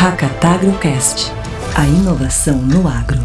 Hackatagrocast, a inovação no agro.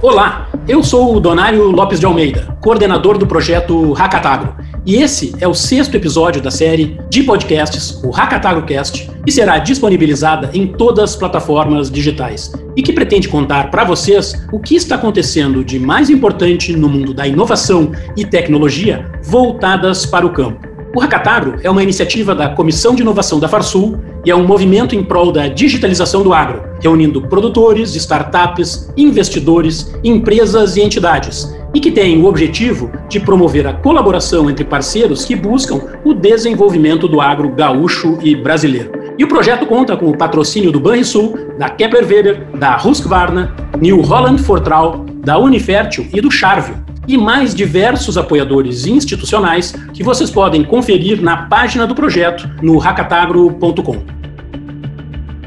Olá, eu sou o Donário Lopes de Almeida, coordenador do projeto Hackatagro. E esse é o sexto episódio da série de podcasts, o HackatagroCast, que será disponibilizada em todas as plataformas digitais e que pretende contar para vocês o que está acontecendo de mais importante no mundo da inovação e tecnologia voltadas para o campo. O Hackatagro é uma iniciativa da Comissão de Inovação da Farsul e é um movimento em prol da digitalização do agro, reunindo produtores, startups, investidores, empresas e entidades, e que tem o objetivo de promover a colaboração entre parceiros que buscam o desenvolvimento do agro gaúcho e brasileiro. E o projeto conta com o patrocínio do Banrisul, da Kepler Weber, da Husqvarna, New Holland Fortral, da Unifértil e do Charvio e mais diversos apoiadores institucionais que vocês podem conferir na página do projeto no hackatagro.com.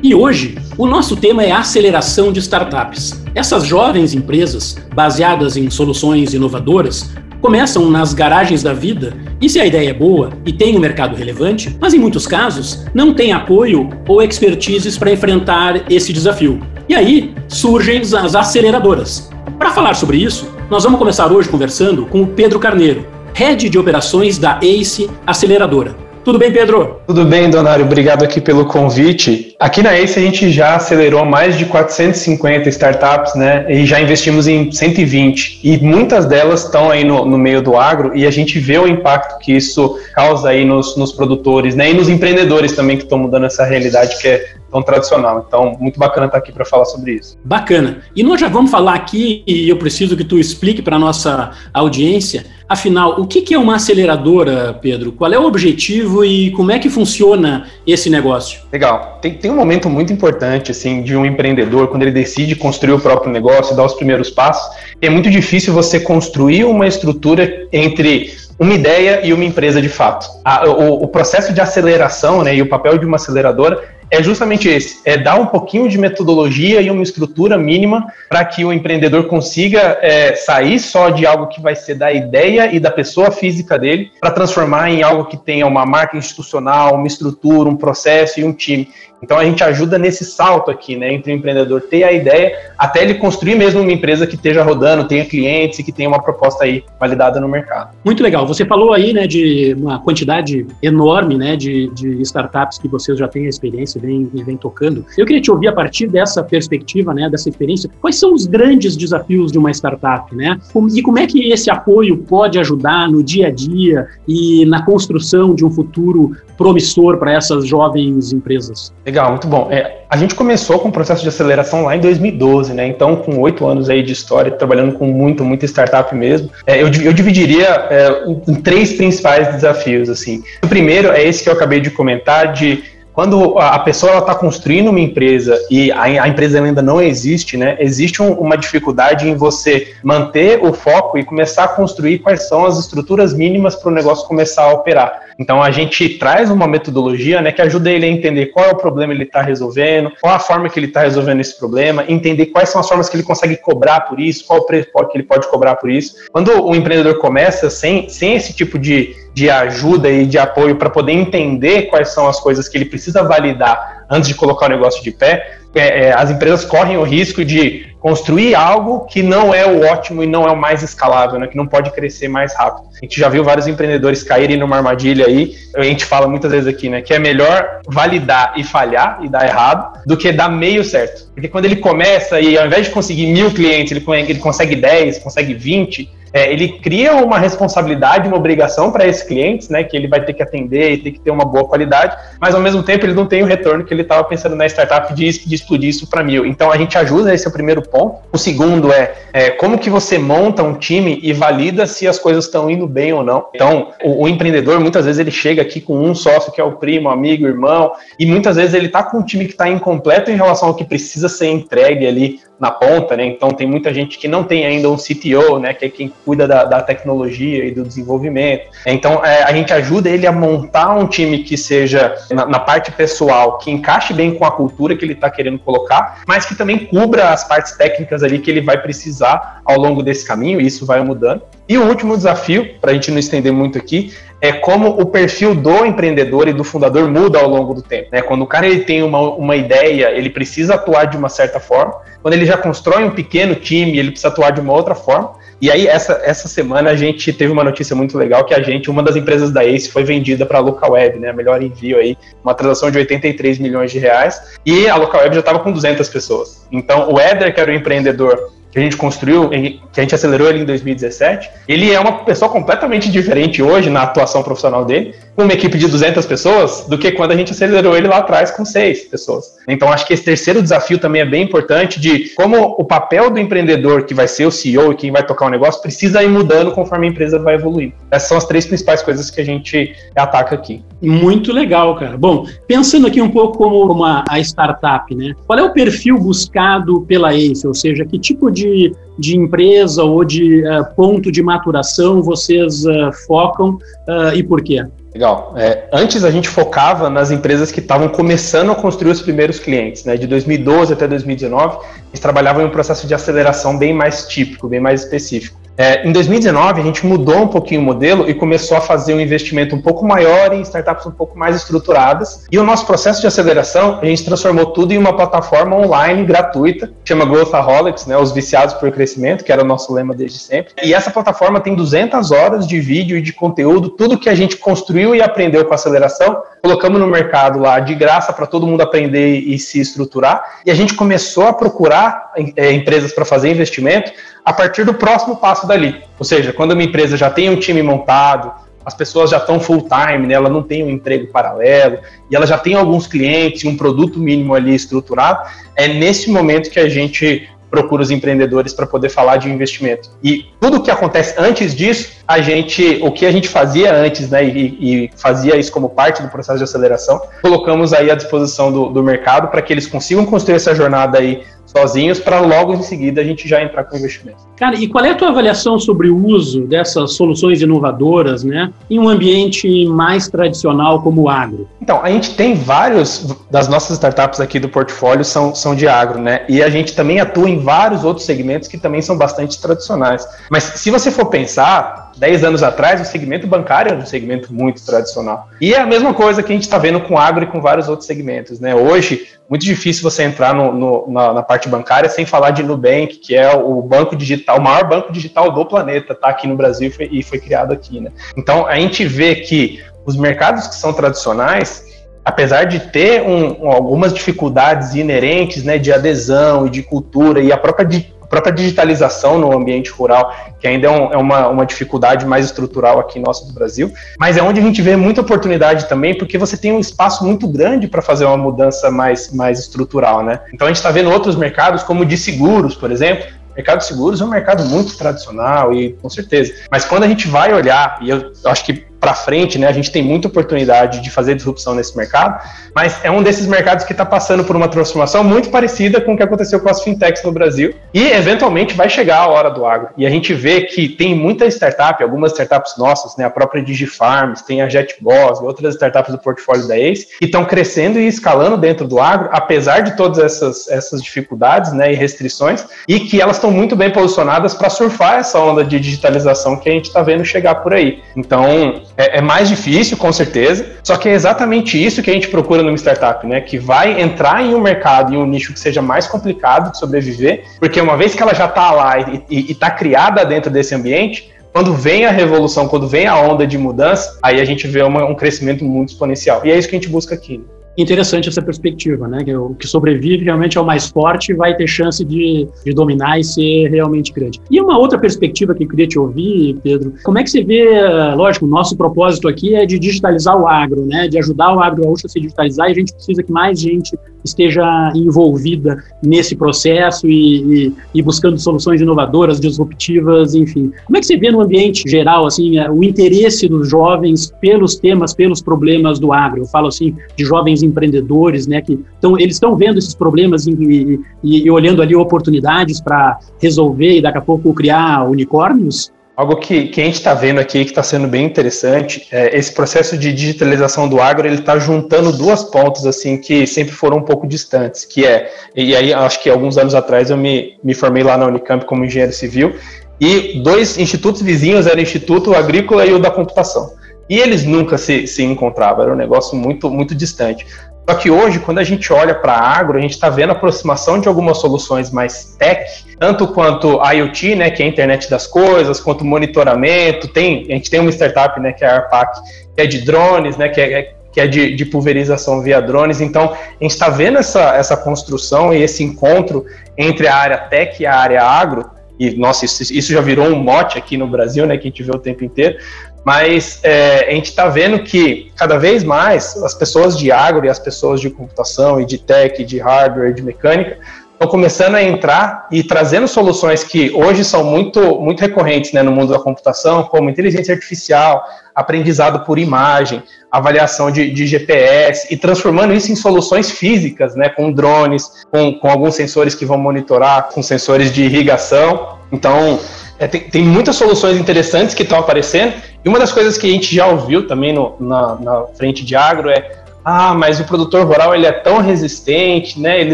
E hoje, o nosso tema é aceleração de startups. Essas jovens empresas, baseadas em soluções inovadoras, começam nas garagens da vida e se a ideia é boa e tem um mercado relevante, mas em muitos casos não tem apoio ou expertises para enfrentar esse desafio. E aí surgem as aceleradoras. Para falar sobre isso, nós vamos começar hoje conversando com o Pedro Carneiro, Head de Operações da ACE Aceleradora. Tudo bem, Pedro? Tudo bem, Donário. Obrigado aqui pelo convite. Aqui na ACE a gente já acelerou mais de 450 startups, né? E já investimos em 120. E muitas delas estão aí no, no meio do agro e a gente vê o impacto que isso causa aí nos, nos produtores, né? E nos empreendedores também que estão mudando essa realidade que é tão tradicional. Então, muito bacana estar aqui para falar sobre isso. Bacana. E nós já vamos falar aqui, e eu preciso que tu explique para a nossa audiência, afinal, o que é uma aceleradora, Pedro? Qual é o objetivo e como é que funciona esse negócio? Legal. Tem, tem um momento muito importante, assim, de um empreendedor, quando ele decide construir o próprio negócio, dar os primeiros passos. É muito difícil você construir uma estrutura entre uma ideia e uma empresa de fato. A, o, o, processo de aceleração né, e o papel de uma aceleradora é justamente esse: é dar um pouquinho de metodologia e uma estrutura mínima para que o empreendedor consiga é, sair só de algo que vai ser da ideia e da pessoa física dele para transformar em algo que tenha uma marca institucional, uma estrutura, um processo e um time. Então a gente ajuda nesse salto aqui, né, entre o empreendedor ter a ideia até ele construir mesmo uma empresa que esteja rodando, tenha clientes e que tenha uma proposta aí validada no mercado. Muito legal. Você falou aí, né, de uma quantidade enorme, né, de, de startups que vocês já têm experiência vem, e vem tocando. Eu queria te ouvir a partir dessa perspectiva, né, dessa experiência, quais são os grandes desafios de uma startup, né? E como é que esse apoio pode ajudar no dia a dia e na construção de um futuro promissor para essas jovens empresas? Legal, muito bom. É, a gente começou com o processo de aceleração lá em 2012, né? Então, com oito anos aí de história, trabalhando com muito, muita startup mesmo, é, eu, eu dividiria é, em três principais desafios, assim. O primeiro é esse que eu acabei de comentar, de quando a pessoa está construindo uma empresa e a, a, empresa ainda não existe, né, existe um, uma dificuldade em você manter o foco e começar a construir quais são as estruturas mínimas para o negócio começar a operar. Então a gente traz uma metodologia né, que ajuda ele a entender qual é o problema que ele está resolvendo, qual a forma que ele está resolvendo esse problema, entender quais são as formas que ele consegue cobrar por isso, qual o preço que ele pode cobrar por isso. Quando o empreendedor começa sem, sem esse tipo de, de ajuda e de apoio para poder entender quais são as coisas que ele precisa validar antes de colocar o negócio de pé, é, é, as empresas correm o risco de construir algo que não é o ótimo e não é o mais escalável, né, que não pode crescer mais rápido. A gente já viu vários empreendedores caírem numa armadilha aí, a gente fala muitas vezes aqui, né, que é melhor validar e falhar e dar errado do que dar meio certo. Porque quando ele começa e ao invés de conseguir mil clientes, ele, ele consegue 10, consegue 20, é, ele cria uma responsabilidade, uma obrigação para esses clientes, né, que ele vai ter que atender e ter que ter uma boa qualidade, mas ao mesmo tempo ele não tem o retorno que ele estava pensando na startup de, de explodir isso para mil. Então a gente ajuda, esse é o primeiro ponto. O segundo é, é, como que você monta um time e valida se as coisas estão indo bem ou não. Então o, o, empreendedor muitas vezes ele chega aqui com um sócio que é o primo, amigo, irmão, e muitas vezes ele está com um time que está incompleto em relação ao que precisa ser entregue ali na ponta, né? Então tem muita gente que não tem ainda um CTO, né? Que é quem cuida da, da tecnologia e do desenvolvimento. Então é, a gente ajuda ele a montar um time que seja na, na parte pessoal, que encaixe bem com a cultura que ele está querendo colocar, mas que também cubra as partes técnicas ali que ele vai precisar ao longo desse caminho. E isso vai mudando. E o último desafio, para a gente não estender muito aqui, é como o perfil do empreendedor e do fundador muda ao longo do tempo. Né? Quando o cara ele tem uma, uma ideia, ele precisa atuar de uma certa forma. Quando ele já constrói um pequeno time, ele precisa atuar de uma outra forma. E aí, essa, essa semana, a gente teve uma notícia muito legal que a gente, uma das empresas da Ace, foi vendida para a LocalWeb, né? Melhor envio aí, uma transação de 83 milhões de reais. E a LocalWeb já estava com 200 pessoas. Então, o Éder, que era o empreendedor que a gente construiu, que a gente acelerou ele em 2017, ele é uma pessoa completamente diferente hoje na atuação profissional dele, com uma equipe de 200 pessoas, do que quando a gente acelerou ele lá atrás com seis pessoas. Então, acho que esse terceiro desafio também é bem importante de como o papel do empreendedor, que vai ser o CEO e quem vai tocar o negócio, precisa ir mudando conforme a empresa vai evoluindo. Essas são as três principais coisas que a gente ataca aqui. Muito legal, cara. Bom, pensando aqui um pouco como uma a startup, né? Qual é o perfil buscado pela ACE? Ou seja, que tipo de, de empresa ou de uh, ponto de maturação vocês uh, focam uh, e por quê? Legal. É, antes a gente focava nas empresas que estavam começando a construir os primeiros clientes, né? De 2012 até 2019, eles trabalhavam em um processo de aceleração bem mais típico, bem mais específico. É, em 2019, a gente mudou um pouquinho o modelo e começou a fazer um investimento um pouco maior em startups um pouco mais estruturadas. E o nosso processo de aceleração, a gente transformou tudo em uma plataforma online gratuita, chama Growthaholics, né, os viciados por crescimento, que era o nosso lema desde sempre. E essa plataforma tem 200 horas de vídeo e de conteúdo, tudo que a gente construiu e aprendeu com a aceleração, colocamos no mercado lá de graça para todo mundo aprender e se estruturar. E a gente começou a procurar é, empresas para fazer investimento a partir do próximo passo dali. Ou seja, quando uma empresa já tem um time montado, as pessoas já estão full time, né? ela não tem um emprego paralelo, e ela já tem alguns clientes, um produto mínimo ali estruturado, é nesse momento que a gente procura os empreendedores para poder falar de investimento. E tudo o que acontece antes disso, a gente, o que a gente fazia antes, né, e, e fazia isso como parte do processo de aceleração, colocamos aí à disposição do, do mercado para que eles consigam construir essa jornada aí sozinhos para logo em seguida a gente já entrar com investimento. Cara, e qual é a tua avaliação sobre o uso dessas soluções inovadoras, né, em um ambiente mais tradicional como o agro? Então, a gente tem vários das nossas startups aqui do portfólio são, são de agro, né? E a gente também atua em vários outros segmentos que também são bastante tradicionais. Mas se você for pensar, 10 anos atrás, o segmento bancário era um segmento muito tradicional. E é a mesma coisa que a gente está vendo com agro e com vários outros segmentos, né? Hoje, muito difícil você entrar no, no, na, na, parte bancária sem falar de Nubank, que é o banco digital, o maior banco digital do planeta, está aqui no Brasil foi, e foi criado aqui, né? Então a gente vê que os mercados que são tradicionais, apesar de ter um, algumas dificuldades inerentes, né, de adesão e de cultura e a própria própria digitalização no ambiente rural, que ainda é, um, é uma, uma dificuldade mais estrutural aqui nossa do Brasil, mas é onde a gente vê muita oportunidade também, porque você tem um espaço muito grande para fazer uma mudança mais, mais estrutural, né? Então a gente está vendo outros mercados, como de seguros, por exemplo, mercado de seguros é um mercado muito tradicional e com certeza. Mas quando a gente vai olhar, e eu acho que para frente, né? A gente tem muita oportunidade de fazer disrupção nesse mercado, mas é um desses mercados que está passando por uma transformação muito parecida com o que aconteceu com as fintechs no Brasil e eventualmente vai chegar a hora do agro. E a gente vê que tem muita startup, algumas startups nossas, né? A própria DigiFarms, tem a JetBoss, outras startups do portfólio da Ace, que estão crescendo e escalando dentro do agro, apesar de todas essas, essas dificuldades, né? E restrições, e que elas estão muito bem posicionadas para surfar essa onda de digitalização que a gente está vendo chegar por aí. Então, é, é, mais difícil, com certeza, só que é exatamente isso que a gente procura numa startup, né? Que vai entrar em um mercado, em um nicho que seja mais complicado de sobreviver, porque uma vez que ela já está lá e está criada dentro desse ambiente, quando vem a revolução, quando vem a onda de mudança, aí a gente vê uma, um crescimento muito exponencial. E é isso que a gente busca aqui. Interessante essa perspectiva, né? Que o que sobrevive realmente é o mais forte e vai ter chance de, de dominar e ser realmente grande. E uma outra perspectiva que eu queria te ouvir, Pedro, como é que você vê, lógico, o nosso propósito aqui é de digitalizar o agro, né? De ajudar o agro gaúcho a se digitalizar e a gente precisa que mais gente esteja envolvida nesse processo e, e, e, buscando soluções inovadoras, disruptivas, enfim. Como é que você vê no ambiente geral, assim, é, o interesse dos jovens pelos temas, pelos problemas do agro? Eu falo assim de jovens empreendedores, né, que então eles estão vendo esses problemas e, e, e olhando ali oportunidades para resolver e daqui a pouco criar unicórnios. Algo que, que a gente está vendo aqui que está sendo bem interessante é esse processo de digitalização do agro, ele está juntando duas pontas assim que sempre foram um pouco distantes, que é, e aí acho que alguns anos atrás eu me, me formei lá na Unicamp como engenheiro civil, e dois institutos vizinhos eram o Instituto Agrícola e o da Computação. E eles nunca se, se encontravam, era um negócio muito, muito distante. Só que hoje, quando a gente olha para a agro, a gente está vendo a aproximação de algumas soluções mais tech, tanto quanto IoT, né, que é a internet das coisas, quanto monitoramento. Tem, a gente tem uma startup, né, que é a ARPAC, que é de drones, né, que é, que é de, de pulverização via drones. Então, a gente está vendo essa, essa construção e esse encontro entre a área tech e a área agro. E, nossa, isso, isso já virou um mote aqui no Brasil, né, que a gente vê o tempo inteiro. Mas é, a gente está vendo que cada vez mais as pessoas de agro e as pessoas de computação e de tech, de hardware, de mecânica estão começando a entrar e trazendo soluções que hoje são muito, muito recorrentes né, no mundo da computação, como inteligência artificial, aprendizado por imagem, avaliação de, de GPS, e transformando isso em soluções físicas, né, com drones, com, com alguns sensores que vão monitorar, com sensores de irrigação. Então, é, tem, tem, muitas soluções interessantes que estão aparecendo, e uma das coisas que a gente já ouviu também no, na, na, frente de agro é ah, mas o produtor rural ele é tão resistente, né? Ele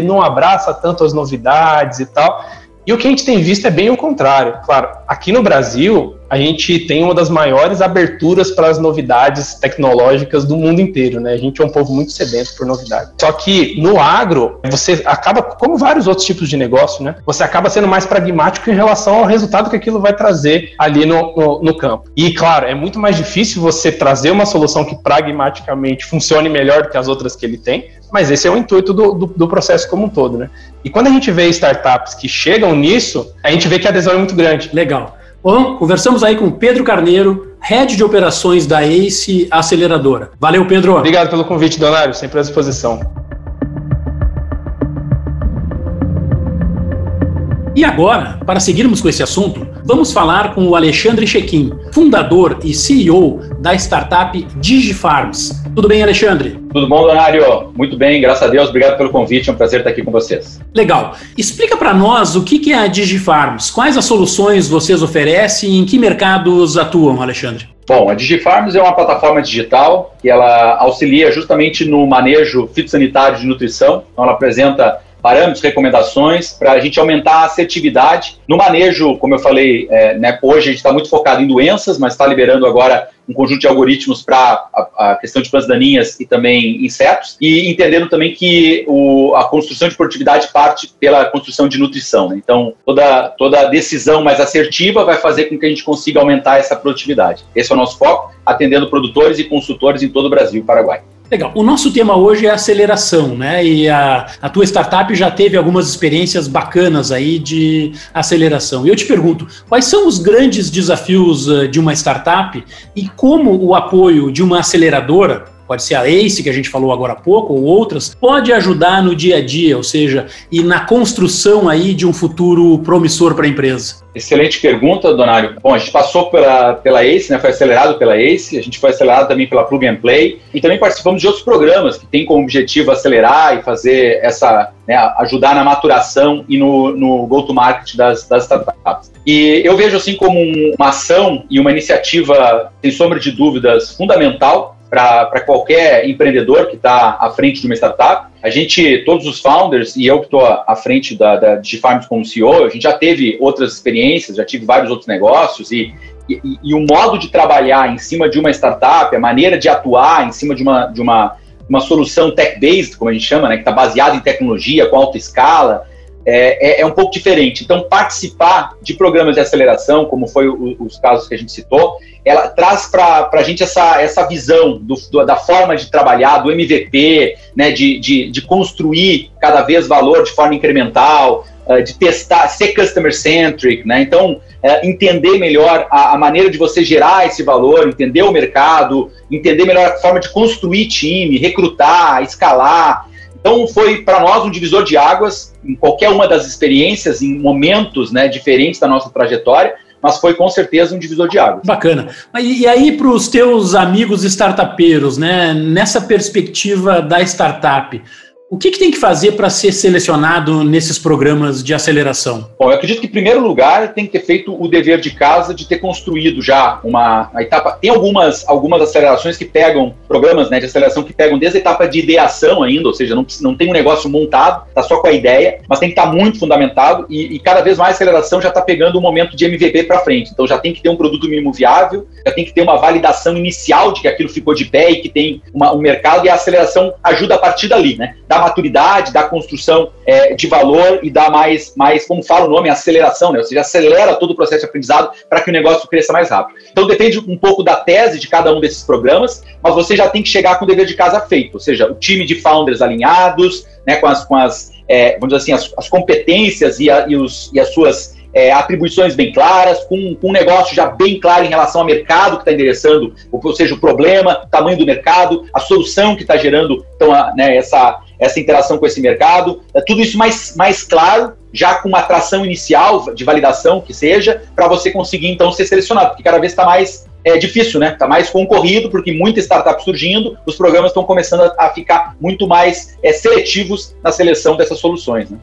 não abraça tanto as novidades e tal. E o que a gente tem visto é bem o contrário. Claro, aqui no Brasil, a gente tem uma das maiores aberturas para as novidades tecnológicas do mundo inteiro, né? A gente é um povo muito sedento por novidade. Só que no agro, você acaba, como vários outros tipos de negócio, né? Você acaba sendo mais pragmático em relação ao resultado que aquilo vai trazer ali no, no, no campo. E, claro, é muito mais difícil você trazer uma solução que pragmaticamente funcione melhor do que as outras que ele tem, mas esse é o intuito do, do, do processo como um todo, né? E quando a gente vê startups que chegam nisso, a gente vê que a adesão é muito grande. Legal. Bom, conversamos aí com Pedro Carneiro, Head de Operações da ACE Aceleradora. Valeu, Pedro. Obrigado pelo convite, Donário. Sempre à disposição. E agora, para seguirmos com esse assunto, vamos falar com o Alexandre Chequim, fundador e CEO da startup DigiFarms. Tudo bem, Alexandre? Tudo bom, Donário? Muito bem, graças a Deus. Obrigado pelo convite, é um prazer estar aqui com vocês. Legal. Explica para nós o que é a DigiFarms, quais as soluções vocês oferecem e em que mercados atuam, Alexandre? Bom, a DigiFarms é uma plataforma digital que ela auxilia justamente no manejo fitossanitário de nutrição. Então, ela apresenta parâmetros, recomendações para a gente aumentar a assertividade no manejo, como eu falei, é, né, hoje a gente está muito focado em doenças, mas está liberando agora um conjunto de algoritmos para a, a, questão de plantas daninhas e também insetos, e entendendo também que o, a construção de produtividade parte pela construção de nutrição. Né? Então, toda, toda decisão mais assertiva vai fazer com que a gente consiga aumentar essa produtividade. Esse é o nosso foco, atendendo produtores e consultores em todo o Brasil e Paraguai. Legal. O nosso tema hoje é aceleração, né? E a, a tua startup já teve algumas experiências bacanas aí de aceleração. E eu te pergunto, quais são os grandes desafios uh, de uma startup e como o apoio de uma aceleradora pode ser a ACE, que a gente falou agora há pouco, ou outras, pode ajudar no dia a dia, ou seja, e na construção aí de um futuro promissor para a empresa? Excelente pergunta, Donário. Bom, a gente passou pela, pela ACE, né, foi acelerado pela ACE, a gente foi acelerado também pela Plug and Play, e também participamos de outros programas que têm como objetivo acelerar e fazer essa, né, ajudar na maturação e no, no go-to-market das, das startups. E eu vejo assim como uma ação e uma iniciativa, sem sombra de dúvidas, fundamental para qualquer empreendedor que está à frente de uma startup. A gente, todos os founders, e eu que estou à frente da, da DigiFarms como CEO, a gente já teve outras experiências, já tive vários outros negócios e, e, e, o modo de trabalhar em cima de uma startup, a maneira de atuar em cima de uma, de uma, uma solução tech-based, como a gente chama, né, que está baseada em tecnologia, com alta escala, é, é, é, um pouco diferente. Então, participar de programas de aceleração, como foi o, os casos que a gente citou, ela traz para a gente essa, essa visão do, do, da forma de trabalhar, do MVP, né, de, de, de construir cada vez valor de forma incremental, uh, de testar, ser customer-centric, né? Então, uh, entender melhor a, a, maneira de você gerar esse valor, entender o mercado, entender melhor a forma de construir time, recrutar, escalar. Então, foi para nós um divisor de águas em qualquer uma das experiências, em momentos né, diferentes da nossa trajetória, mas foi com certeza um divisor de águas. Bacana. E aí, para os teus amigos startupeiros, né, nessa perspectiva da startup, O que, que tem que fazer para ser selecionado nesses programas de aceleração? Bom, eu acredito que, em primeiro lugar, tem que ter feito o dever de casa de ter construído já uma, uma etapa. Tem algumas, algumas acelerações que pegam, programas né, de aceleração que pegam desde a etapa de ideação ainda, ou seja, não, não tem um negócio montado, está só com a ideia, mas tem que estar tá muito fundamentado e, e, cada vez mais a aceleração já está pegando o momento de MVP para frente. Então já tem que ter um produto mínimo viável, já tem que ter uma validação inicial de que aquilo ficou de pé e que tem uma, um mercado e a aceleração ajuda a partir dali, né? Maturidade, da construção é, de valor e da mais, mais, como fala o nome, aceleração, né? Ou seja, acelera todo o processo de aprendizado para que o negócio cresça mais rápido. Então depende um pouco da tese de cada um desses programas, mas você já tem que chegar com o dever de casa feito, ou seja, o time de founders alinhados, né, com as, com as é, vamos dizer assim, as, as competências e, a, e, os, e as suas é, atribuições bem claras, com, com, um negócio já bem claro em relação ao mercado que está endereçando, ou seja, o problema, o tamanho do mercado, a solução que está gerando então, a, né, essa, essa interação com esse mercado, é tudo isso mais, mais claro, já com uma atração inicial de validação que seja, para você conseguir então ser selecionado, porque cada vez está mais é difícil, né? Está mais concorrido, porque muita startup surgindo, os programas estão começando a, a, ficar muito mais é, seletivos na seleção dessas soluções. Né?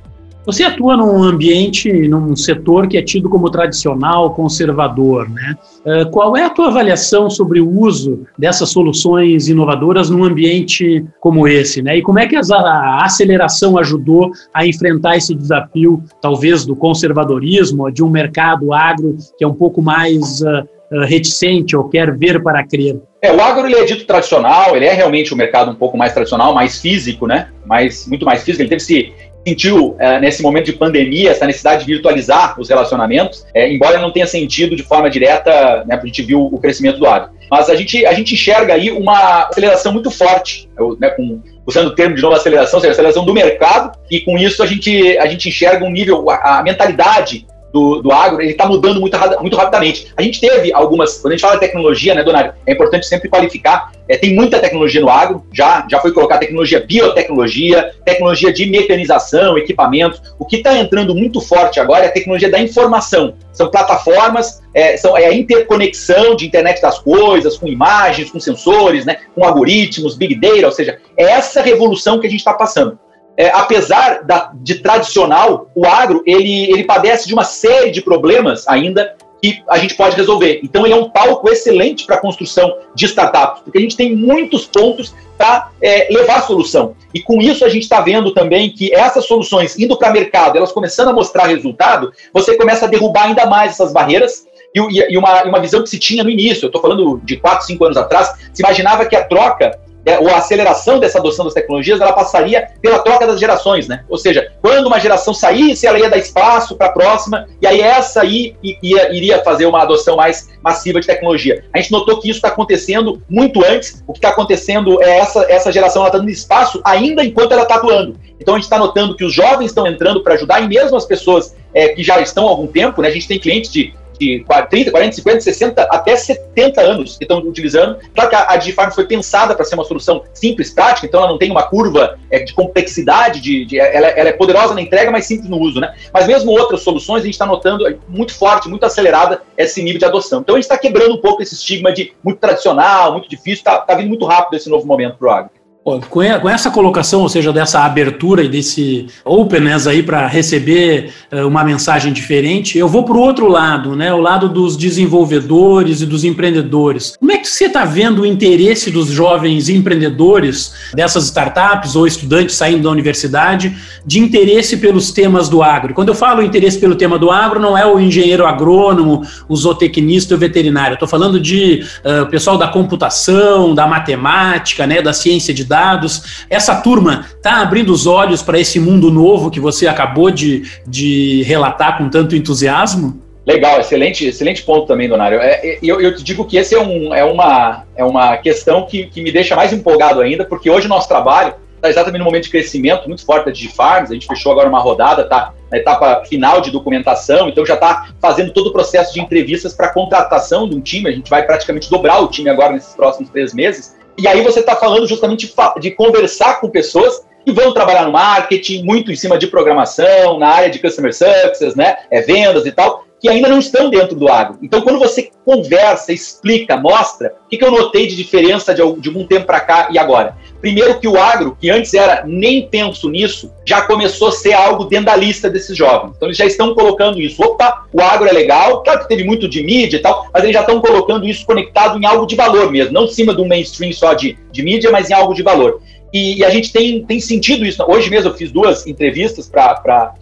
Você atua num ambiente, num setor que é tido como tradicional, conservador, né? Uh, qual é a tua avaliação sobre o uso dessas soluções inovadoras num ambiente como esse, né? E como é que a aceleração ajudou a enfrentar esse desafio, talvez do conservadorismo, de um mercado agro que é um pouco mais uh, reticente ou quer ver para crer? É, o agro ele é dito tradicional, ele é realmente um mercado um pouco mais tradicional, mais físico, né? Mais, muito mais físico. Ele teve se sentiu é, nesse momento de pandemia essa necessidade de virtualizar os relacionamentos, é, embora não tenha sentido de forma direta, né, a gente viu o crescimento do agro. Mas a gente, a gente enxerga aí uma aceleração muito forte, né, com, usando o termo de novo aceleração, seja, aceleração do mercado, e com isso a gente, a gente enxerga um nível, a, a mentalidade do, do agro, ele está mudando muito, muito rapidamente. A gente teve algumas, quando a gente fala de tecnologia, né, Donário, é importante sempre qualificar, é, tem muita tecnologia no agro, já, já foi colocada tecnologia biotecnologia, tecnologia de mecanização, equipamentos. O que está entrando muito forte agora é a tecnologia da informação. São plataformas, é, são, é a interconexão de internet das coisas, com imagens, com sensores, né, com algoritmos, big data, ou seja, é essa revolução que a gente está passando é, apesar da, de tradicional, o agro ele, ele padece de uma série de problemas ainda que a gente pode resolver. Então, ele é um palco excelente para a construção de startups, porque a gente tem muitos pontos para é, levar a solução. E com isso, a gente está vendo também que essas soluções indo para o mercado, elas começando a mostrar resultado, você começa a derrubar ainda mais essas barreiras. E, e, uma, uma visão que se tinha no início, eu estou falando de 4, 5 anos atrás, se imaginava que a troca ou a aceleração dessa adoção das tecnologias, ela passaria pela troca das gerações, né? Ou seja, quando uma geração saísse, ela ia dar espaço para a próxima, e aí essa aí ia, iria fazer uma adoção mais massiva de tecnologia. A gente notou que isso está acontecendo muito antes, o que está acontecendo é essa, essa geração está dando espaço ainda enquanto ela está atuando. Então a gente está notando que os jovens estão entrando para ajudar, e mesmo as pessoas é, que já estão há algum tempo, né? A gente tem clientes de de 30, 40, 50, 60, até 70 anos que estão utilizando. Claro que a, DigiFarm foi pensada para ser uma solução simples, prática, então ela não tem uma curva é, de complexidade, de, de ela, ela, é poderosa na entrega, mas simples no uso, né? Mas mesmo outras soluções, a gente está notando muito forte, muito acelerada esse nível de adoção. Então a gente está quebrando um pouco esse estigma de muito tradicional, muito difícil, está tá vindo muito rápido esse novo momento para o agro. Com essa colocação, ou seja, dessa abertura e desse openness aí para receber uh, uma mensagem diferente, eu vou para o outro lado, né? O lado dos desenvolvedores e dos empreendedores. Como é que você está vendo o interesse dos jovens empreendedores dessas startups ou estudantes saindo da universidade de interesse pelos temas do agro? Quando eu falo interesse pelo tema do agro, não é o engenheiro agrônomo, o zootecnista e o veterinário. Estou falando de uh, pessoal da computação, da matemática, né? Da ciência de dados. Essa turma está abrindo os olhos para esse mundo novo que você acabou de, de relatar com tanto entusiasmo? Legal, excelente, excelente ponto também, Donário. É, é, eu, eu te digo que esse é, um, é, uma, é uma questão que, que me deixa mais empolgado ainda, porque hoje o nosso trabalho está exatamente no momento de crescimento muito forte da DigiFarms, a gente fechou agora uma rodada, está na etapa final de documentação, então já está fazendo todo o processo de entrevistas para contratação de um time, a gente vai praticamente dobrar o time agora nesses próximos três meses, e aí você está falando justamente de, conversar com pessoas que vão trabalhar no marketing, muito em cima de programação, na área de customer success, né, é, vendas e tal, que ainda não estão dentro do agro. Então, quando você conversa, explica, mostra, o que, que eu notei de diferença de, de algum tempo para cá e agora? Primeiro que o agro, que antes era nem penso nisso, já começou a ser algo dentro da lista desses jovens. Então eles já estão colocando isso. Opa, o agro é legal, claro que teve muito de mídia e tal, mas eles já estão colocando isso conectado em algo de valor mesmo, não em cima do mainstream só de, de mídia, mas em algo de valor. E, e, a gente tem, tem sentido isso. Hoje mesmo eu fiz duas entrevistas para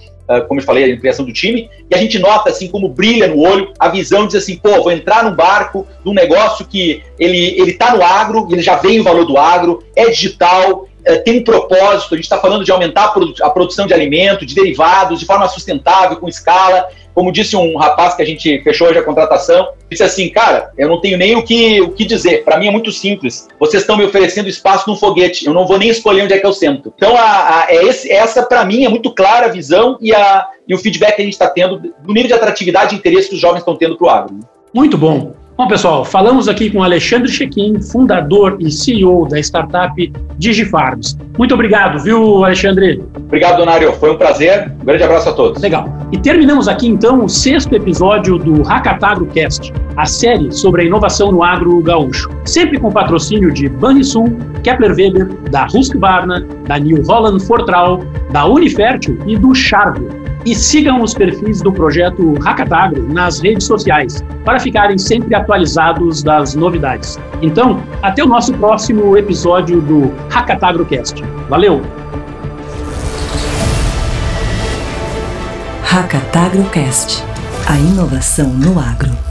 como eu falei, a criação do time, e a gente nota assim como brilha no olho a visão diz assim, pô, vou entrar num barco, num negócio que ele ele tá no agro, ele já vem o valor do agro, é digital, é, tem um propósito, a gente está falando de aumentar a produção de alimento, de derivados, de forma sustentável, com escala. Como disse um rapaz que a gente fechou hoje a contratação, disse assim, cara, eu não tenho nem o que, o que dizer. Para mim é muito simples. Vocês estão me oferecendo espaço num foguete. Eu não vou nem escolher onde é que eu sento. Então, a, a, é esse, essa para mim é muito clara a visão e, a, e o feedback que a gente está tendo do nível de atratividade e interesse que os jovens estão tendo para o agro. Muito bom. Bom, pessoal, falamos aqui com Alexandre Chequim, fundador e CEO da startup DigiFarms. Muito obrigado, viu, Alexandre? Obrigado, Donário. Foi um prazer. Um grande abraço a todos. Legal. E terminamos aqui, então, o sexto episódio do Hackatagro-Cast, a série sobre a inovação no agro gaúcho. Sempre com patrocínio de Banrisul, Kepler Weber, da Husqvarna, da New Holland Fortral, da Unifértil e do Charvel. E sigam os perfis do projeto Hackatagro nas redes sociais para ficarem sempre atualizados das novidades. Então, até o nosso próximo episódio do HackatagroCast. Valeu! HackatagroCast, a inovação no agro.